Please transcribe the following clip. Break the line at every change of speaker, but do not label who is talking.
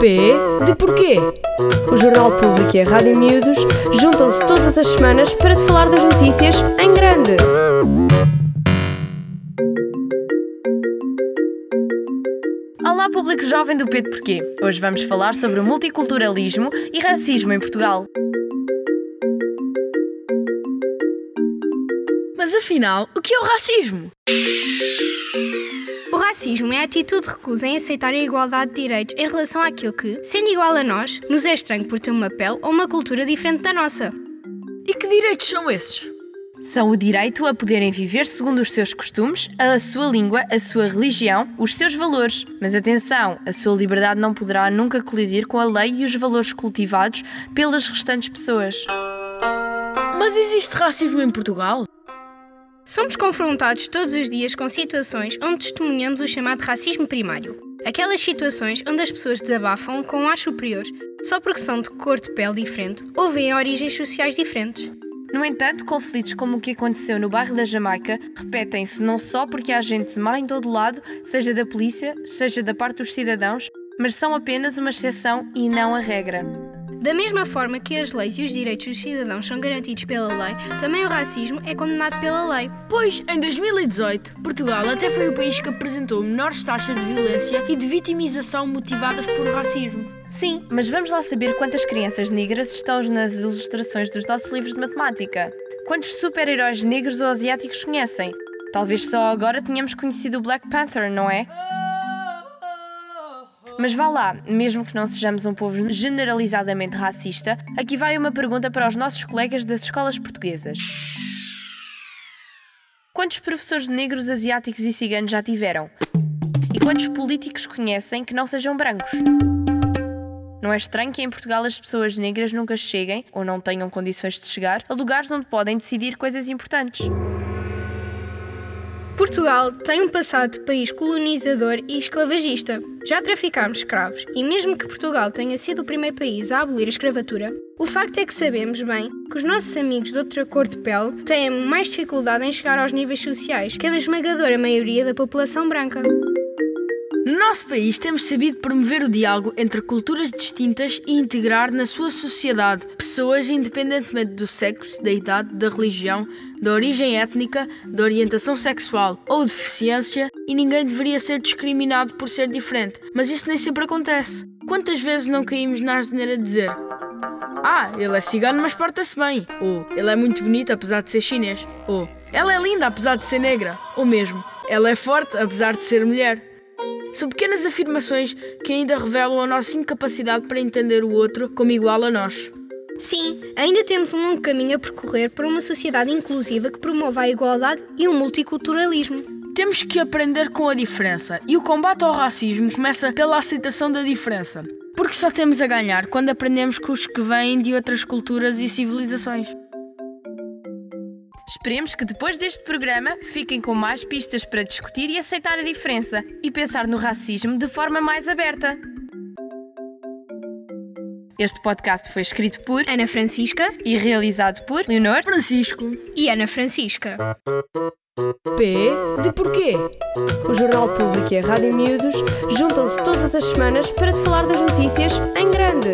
P de porquê?
O Jornal Público e a Rádio Miúdos juntam-se todas as semanas para te falar das notícias em grande.
Olá, público jovem do P de Porquê. Hoje vamos falar sobre o multiculturalismo e racismo em Portugal.
Mas afinal, o que é o racismo?
O racismo é a atitude de recusa em aceitar a igualdade de direitos em relação àquilo que, sendo igual a nós, nos é estranho por ter uma pele ou uma cultura diferente da nossa.
E que direitos são esses?
São o direito a poderem viver segundo os seus costumes, a sua língua, a sua religião, os seus valores. Mas atenção, a sua liberdade não poderá nunca colidir com a lei e os valores cultivados pelas restantes pessoas.
Mas existe racismo em Portugal?
Somos confrontados todos os dias com situações onde testemunhamos o chamado racismo primário. Aquelas situações onde as pessoas desabafam com ar superiores só porque são de cor de pele diferente ou vêm origens sociais diferentes.
No entanto, conflitos como o que aconteceu no bairro da Jamaica repetem-se não só porque há gente má em todo lado, seja da polícia, seja da parte dos cidadãos, mas são apenas uma exceção e não a regra.
Da mesma forma que as leis e os direitos dos cidadãos são garantidos pela lei, também o racismo é condenado pela lei.
Pois, em 2018, Portugal até foi o país que apresentou menores taxas de violência e de vitimização motivadas por racismo.
Sim, mas vamos lá saber quantas crianças negras estão nas ilustrações dos nossos livros de matemática. Quantos super-heróis negros ou asiáticos conhecem? Talvez só agora tenhamos conhecido o Black Panther, não é? Mas vá lá, mesmo que não sejamos um povo generalizadamente racista, aqui vai uma pergunta para os nossos colegas das escolas portuguesas. Quantos professores negros, asiáticos e ciganos já tiveram? E quantos políticos conhecem que não sejam brancos? Não é estranho que em Portugal as pessoas negras nunca cheguem, ou não tenham condições de chegar, a lugares onde podem decidir coisas importantes.
Portugal tem um passado de país colonizador e esclavagista. Já traficámos escravos e, mesmo que Portugal tenha sido o primeiro país a abolir a escravatura, o facto é que sabemos bem que os nossos amigos de outra cor de pele têm mais dificuldade em chegar aos níveis sociais que a esmagadora maioria da população branca.
No nosso país temos sabido promover o diálogo entre culturas distintas e integrar na sua sociedade pessoas independentemente do sexo, da idade, da religião, da origem étnica, da orientação sexual ou deficiência e ninguém deveria ser discriminado por ser diferente. Mas isso nem sempre acontece. Quantas vezes não caímos na asneira de dizer Ah, ele é cigano mas porta-se bem ou ele é muito bonito apesar de ser chinês ou ela é linda apesar de ser negra ou mesmo ela é forte apesar de ser mulher. São pequenas afirmações que ainda revelam a nossa incapacidade para entender o outro como igual a nós.
Sim, ainda temos um longo caminho a percorrer para uma sociedade inclusiva que promova a igualdade e o multiculturalismo.
Temos que aprender com a diferença e o combate ao racismo começa pela aceitação da diferença. Porque só temos a ganhar quando aprendemos com os que vêm de outras culturas e civilizações.
Esperemos que depois deste programa fiquem com mais pistas para discutir e aceitar a diferença e pensar no racismo de forma mais aberta. Este podcast foi escrito por
Ana Francisca
e realizado por Leonor
Francisco
e Ana Francisca.
P de porquê? O Jornal Público e a Rádio Miúdos juntam-se todas as semanas para te falar das notícias em grande.